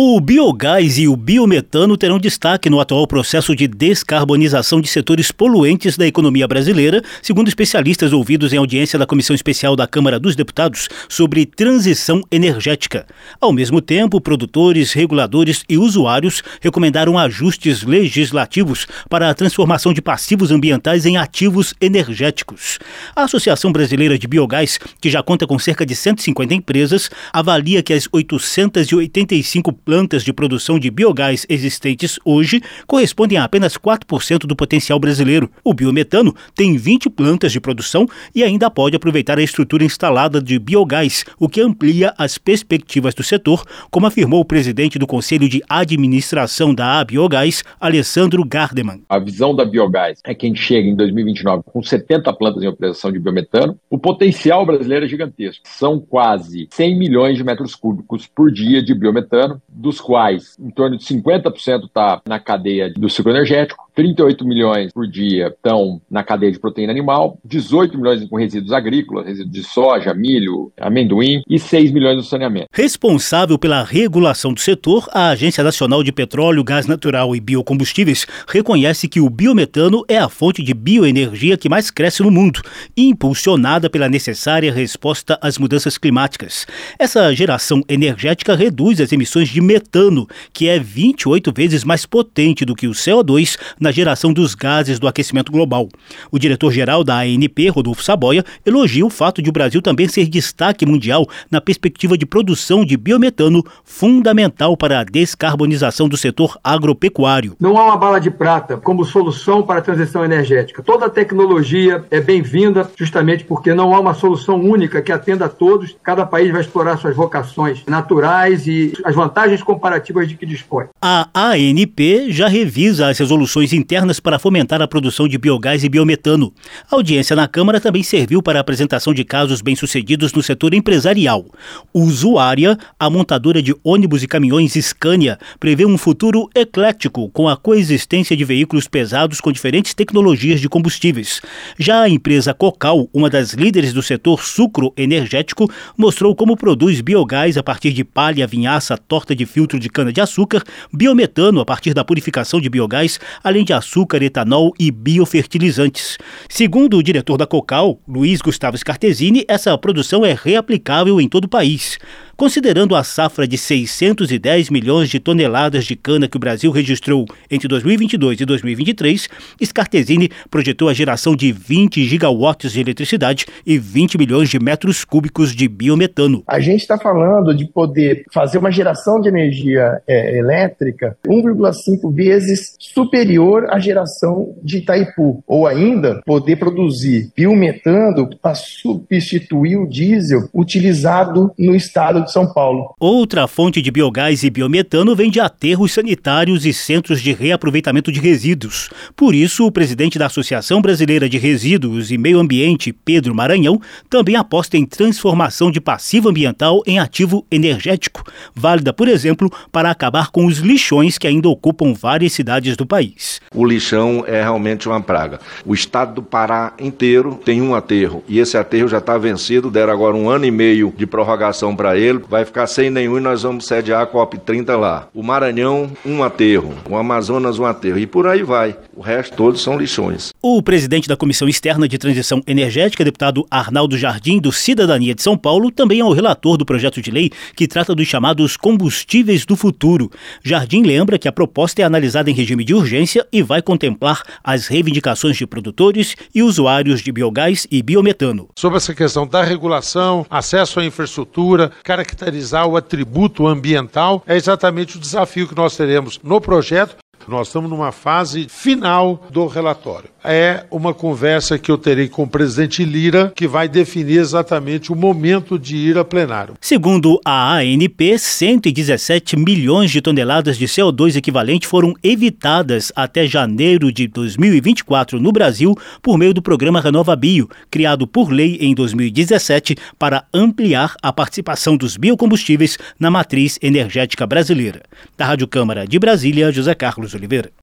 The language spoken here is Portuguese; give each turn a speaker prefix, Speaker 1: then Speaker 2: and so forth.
Speaker 1: O biogás e o biometano terão destaque no atual processo de descarbonização de setores poluentes da economia brasileira, segundo especialistas ouvidos em audiência da Comissão Especial da Câmara dos Deputados sobre transição energética. Ao mesmo tempo, produtores, reguladores e usuários recomendaram ajustes legislativos para a transformação de passivos ambientais em ativos energéticos. A Associação Brasileira de Biogás, que já conta com cerca de 150 empresas, avalia que as 885 plantas de produção de biogás existentes hoje correspondem a apenas 4% do potencial brasileiro. O biometano tem 20 plantas de produção e ainda pode aproveitar a estrutura instalada de biogás, o que amplia as perspectivas do setor, como afirmou o presidente do Conselho de Administração da Biogás, Alessandro Gardeman.
Speaker 2: A visão da biogás é que a gente chega em 2029 com 70 plantas em operação de biometano. O potencial brasileiro é gigantesco. São quase 100 milhões de metros cúbicos por dia de biometano dos quais em torno de 50% está na cadeia do ciclo energético, 38 milhões por dia estão na cadeia de proteína animal, 18 milhões com resíduos agrícolas, resíduos de soja, milho, amendoim e 6 milhões no saneamento.
Speaker 1: Responsável pela regulação do setor, a Agência Nacional de Petróleo, Gás Natural e Biocombustíveis reconhece que o biometano é a fonte de bioenergia que mais cresce no mundo, impulsionada pela necessária resposta às mudanças climáticas. Essa geração energética reduz as emissões de metano, que é 28 vezes mais potente do que o CO2 na na geração dos gases do aquecimento global. O diretor-geral da ANP, Rodolfo Saboia, elogia o fato de o Brasil também ser destaque mundial na perspectiva de produção de biometano, fundamental para a descarbonização do setor agropecuário.
Speaker 3: Não há uma bala de prata como solução para a transição energética. Toda tecnologia é bem-vinda, justamente porque não há uma solução única que atenda a todos. Cada país vai explorar suas vocações naturais e as vantagens comparativas de que dispõe.
Speaker 1: A ANP já revisa as resoluções internas para fomentar a produção de biogás e biometano. A audiência na Câmara também serviu para a apresentação de casos bem-sucedidos no setor empresarial. Usuária, a montadora de ônibus e caminhões Scania, prevê um futuro eclético com a coexistência de veículos pesados com diferentes tecnologias de combustíveis. Já a empresa Cocal, uma das líderes do setor sucro energético, mostrou como produz biogás a partir de palha, vinhaça, torta de filtro de cana-de-açúcar, biometano a partir da purificação de biogás, além de açúcar, etanol e biofertilizantes. Segundo o diretor da Cocal, Luiz Gustavo Scartesini, essa produção é reaplicável em todo o país. Considerando a safra de 610 milhões de toneladas de cana que o Brasil registrou entre 2022 e 2023, Scartesini projetou a geração de 20 gigawatts de eletricidade e 20 milhões de metros cúbicos de biometano.
Speaker 4: A gente está falando de poder fazer uma geração de energia é, elétrica 1,5 vezes superior à geração de Itaipu, ou ainda poder produzir biometano para substituir o diesel utilizado no estado de São Paulo.
Speaker 1: Outra fonte de biogás e biometano vem de aterros sanitários e centros de reaproveitamento de resíduos. Por isso, o presidente da Associação Brasileira de Resíduos e Meio Ambiente, Pedro Maranhão, também aposta em transformação de passivo ambiental em ativo energético, válida, por exemplo, para acabar com os lixões que ainda ocupam várias cidades do país.
Speaker 5: O lixão é realmente uma praga. O estado do Pará inteiro tem um aterro e esse aterro já está vencido, deram agora um ano e meio de prorrogação para ele vai ficar sem nenhum e nós vamos sediar a COP30 lá. O Maranhão, um aterro. O Amazonas, um aterro. E por aí vai. O resto todos são lixões.
Speaker 1: O presidente da Comissão Externa de Transição Energética, deputado Arnaldo Jardim, do Cidadania de São Paulo, também é o relator do projeto de lei que trata dos chamados combustíveis do futuro. Jardim lembra que a proposta é analisada em regime de urgência e vai contemplar as reivindicações de produtores e usuários de biogás e biometano.
Speaker 6: Sobre essa questão da regulação, acesso à infraestrutura, caracterizar o atributo ambiental é exatamente o desafio que nós teremos no projeto nós estamos numa fase final do relatório. É uma conversa que eu terei com o presidente Lira, que vai definir exatamente o momento de ir a plenário.
Speaker 1: Segundo a ANP, 117 milhões de toneladas de CO2 equivalente foram evitadas até janeiro de 2024 no Brasil por meio do programa Renova Bio, criado por lei em 2017 para ampliar a participação dos biocombustíveis na matriz energética brasileira. Da Rádio Câmara de Brasília, José Carlos Oliveira.